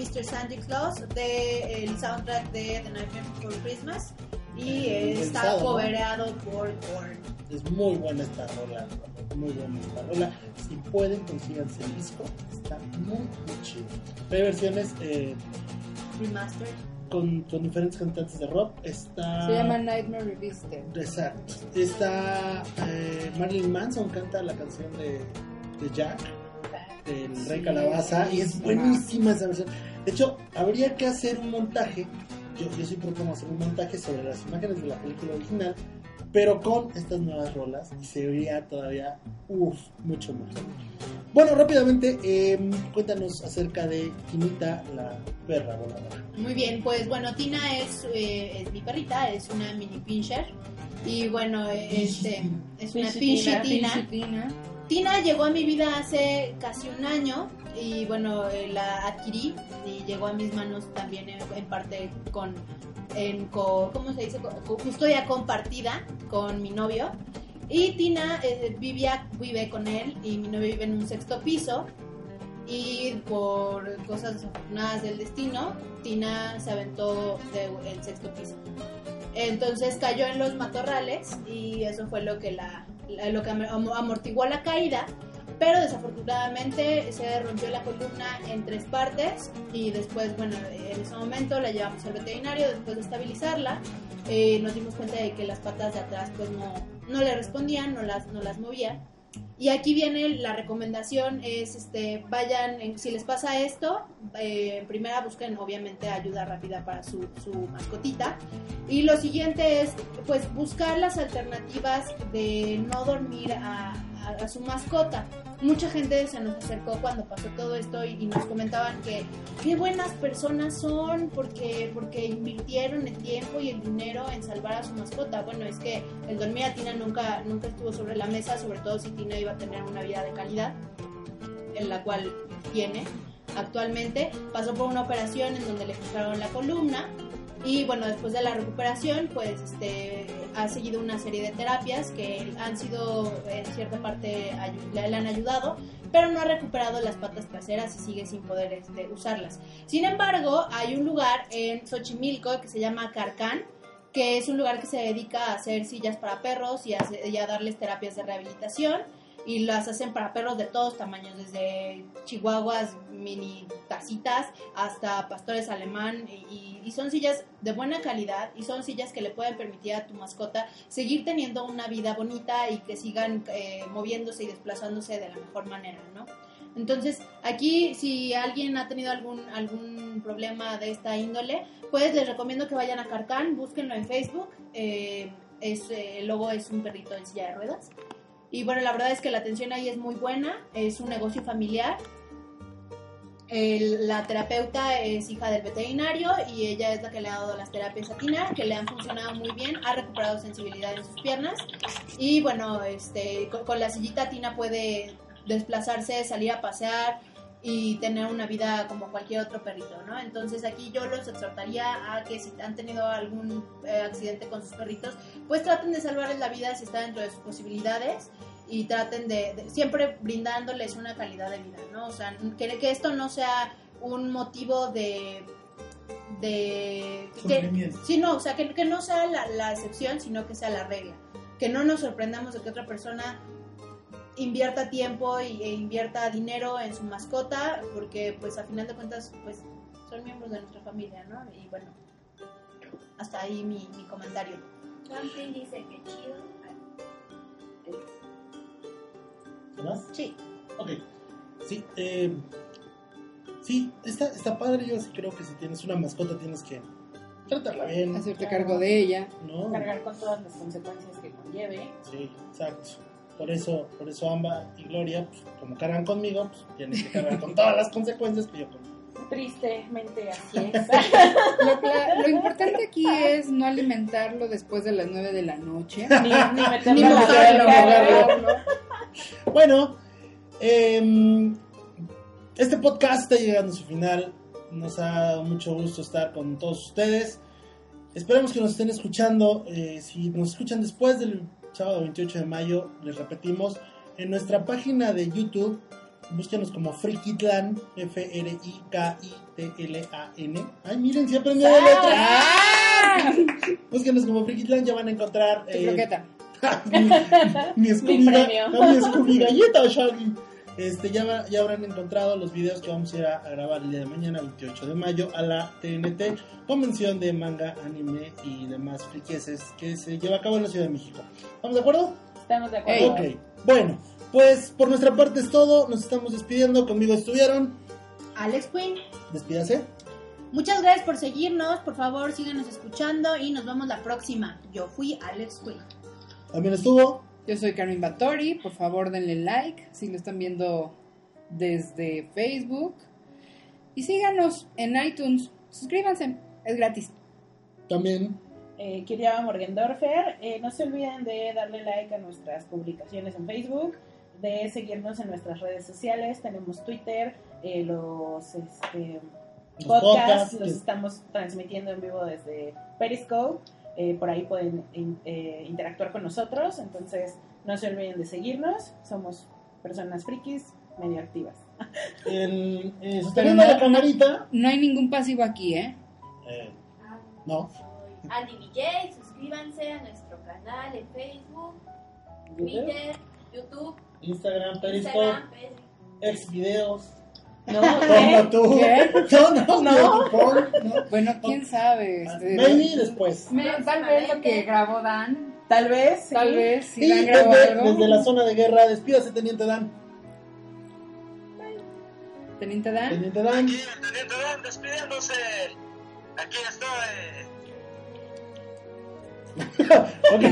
Mr. Santa Claus de el soundtrack de The Nightmare Before Christmas y eh, está Pensado, ¿no? cobereado por Korn. Es muy buena esta rola, muy buena esta rola. Si pueden, consíganse el disco, está muy, muy chido. Hay versiones eh, Remastered. con, con diferentes cantantes de rock. Está... Se llama Nightmare Revisited. Exacto. Está eh, Marilyn Manson canta la canción de, de Jack, del Rey Calabaza, y es buenísima esa versión. De hecho, habría que hacer un montaje. Yo, yo sí propongo hacer un montaje sobre las imágenes de la película original, pero con estas nuevas rolas, y se vería todavía, uff, mucho mejor. Bueno, rápidamente, eh, cuéntanos acerca de Quinita, la perra voladora. Muy bien, pues bueno, Tina es, eh, es mi perrita, es una mini pincher. Y bueno, este, es una pinchitina. Tina llegó a mi vida hace casi un año y bueno, eh, la adquirí y llegó a mis manos también en, parte con, en co- ¿cómo se dice? Custodia compartida con mi novio. Y Tina eh, vivía, vive con él y mi novio vive en un sexto piso. Y por cosas desafortunadas del destino, Tina se aventó del sexto piso. Entonces cayó en los matorrales y eso fue lo que la- lo que am- amortiguó la caída. Pero desafortunadamente se rompió la columna en tres partes y después, bueno, en ese momento la llevamos al veterinario después de estabilizarla. eh, nos dimos cuenta de que las patas de atrás pues no, no le respondían, no las, no las movía. Y aquí viene la recomendación, es este, vayan, en- si les pasa esto, eh, en primera busquen obviamente ayuda rápida para su, su mascotita. Y lo siguiente es, pues, buscar las alternativas de no dormir a, su mascota. Mucha gente se nos acercó cuando pasó todo esto y, nos comentaban que qué buenas personas son porque, porque invirtieron el tiempo y el dinero en salvar a su mascota. Bueno, es que el dormir a Tina nunca, nunca estuvo sobre la mesa, sobre todo si Tina iba a tener una vida de calidad, en la cual tiene actualmente. Pasó por una operación en donde le fijaron la columna y bueno, después de la recuperación, pues este, ha seguido una serie de terapias que han sido en cierta parte le han ayudado, pero no ha recuperado las patas traseras y sigue sin poder este, usarlas. Sin embargo, hay un lugar en Xochimilco que se llama Carcán, que es un lugar que se dedica a hacer sillas para perros y a, y a darles terapias de rehabilitación. Y las hacen para perros de todos tamaños, desde chihuahuas mini tacitas hasta pastores alemán y, y son sillas de buena calidad y son sillas que le pueden permitir a tu mascota seguir teniendo una vida bonita y que sigan eh, moviéndose y desplazándose de la mejor manera, ¿no? Entonces, aquí si alguien ha tenido algún, algún problema de esta índole, pues les recomiendo que vayan a Carcán, búsquenlo en Facebook. eh, es, eh, el logo es un perrito en silla de ruedas. Y bueno, la verdad es que la atención ahí es muy buena, es un negocio familiar. El- la terapeuta es hija del veterinario y ella es la que le ha dado las terapias a Tina, que le han funcionado muy bien, ha recuperado sensibilidad en sus piernas y bueno, este, con, con la sillita Tina puede desplazarse, salir a pasear y tener una vida como cualquier otro perrito, ¿no? Entonces aquí yo los exhortaría a que si han tenido algún eh, accidente con sus perritos, pues traten de salvarles la vida si está dentro de sus posibilidades y traten de, de- siempre brindándoles una calidad de vida, ¿no? O sea, que, que esto no sea un motivo de de que, sí, no, o sea, que, que no sea la, la excepción, sino que sea la regla. Que no nos sorprendamos de que otra persona invierta tiempo y, e invierta dinero en su mascota, porque pues a final de cuentas, pues son miembros de nuestra familia, ¿no? Y bueno, hasta ahí mi, mi comentario. Dice que chido. ¿Qué más? Sí. Ok. Sí, eh, sí, está, está padre. Yo sí creo que si tienes una mascota tienes que tratarla bien. Hacerte cargo de ella. ¿no? Cargar con todas las consecuencias que conlleve. Sí, exacto. Por eso, por eso Amba y Gloria, pues, como cargan conmigo, pues tienen que cargar con todas las consecuencias que yo con. Tristemente así es. *laughs* Lo, importante aquí es no alimentarlo después de las 9 de la noche. Ni- ni meterlo Ni mojarlo. Bueno, em, este podcast está llegando a su final. Nos ha dado mucho gusto estar con todos ustedes. Esperemos que nos estén escuchando. Eh, si nos escuchan después del sábado 28 de mayo, les repetimos, en nuestra página de YouTube, búsquenos como Frikitlan, F-R-I-K-I-T-L-A-N. Ay, miren, si aprendió de letra. Búsquenos como Frikitlan, ya van a encontrar. Tu eh, croqueta. mi, mi Scooby, Mi premio. no, mi Scooby galleta, Shaggy. Este, ya, ya habrán encontrado los videos que vamos a ir a, a grabar el día de mañana, 28 de mayo, a la TNT, convención de manga, anime y demás friqueses que se lleva a cabo en la Ciudad de México. ¿Estamos de acuerdo? Estamos de acuerdo. Ok, bueno, pues por nuestra parte es todo, nos estamos despidiendo, conmigo estuvieron, Alex Quinn, despídase. muchas gracias por seguirnos, por favor síganos escuchando y nos vemos la próxima. Yo fui Alex Quinn. También estuvo, Yo soy Carmen Batori. Por favor, denle like si lo están viendo desde Facebook. Y síganos en iTunes. Suscríbanse. Es gratis. también, eh, Morgendorfer. Eh, no se olviden de darle like a nuestras publicaciones en Facebook, de seguirnos en nuestras redes sociales. Tenemos Twitter, eh, los este, Los podcasts, podcasts, los que- estamos transmitiendo en vivo desde Periscope. Eh, por ahí pueden in- eh, interactuar con nosotros. Entonces, no se olviden de seguirnos. Somos personas frikis medio activas. *laughs* el, eh, sosteniendo no- la camarita, No hay ningún pasivo aquí, ¿eh? eh, no, Andy VJ, suscríbanse a nuestro canal en Facebook, Twitter, YouTube, Instagram, Periscope, Instagram, Periscope. ex videos. No, tú. ¿Qué? No, no, No. no. Bueno, quién sabe. Este, Maybe después. Me- tal vez lo que grabó Dan. Tal vez. sí. Tal vez si Y Dan grabó desde, algo. desde la zona de guerra, despídase, Teniente Dan. Teniente Dan. Teniente Dan. Aquí el teniente Dan despidiéndose. Aquí estoy. Ok.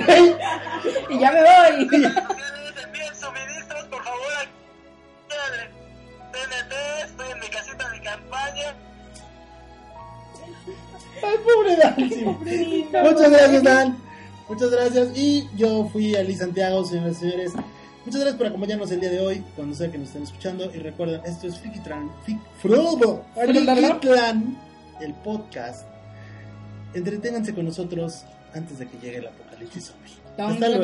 Y ya me voy. Envíen suministros, por favor, TNT. Estoy en mi casita de campaña. Ay, pobre Dan. sí. Muchas gracias, Dan. Muchas gracias. Y yo fui Ali Santiago, señoras y señores. Muchas gracias por acompañarnos el día de hoy, cuando sea que nos estén escuchando. Y recuerden, esto es Frikitran, Fik- Frodo, Frikitlan, el podcast. Entreténganse con nosotros antes de que llegue el apocalipsis zombie. Hasta luego.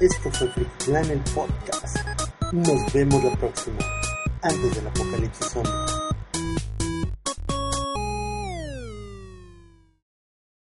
Esto fue Frikitlan el podcast. Nos vemos la próxima, antes del apocalipsis zombie.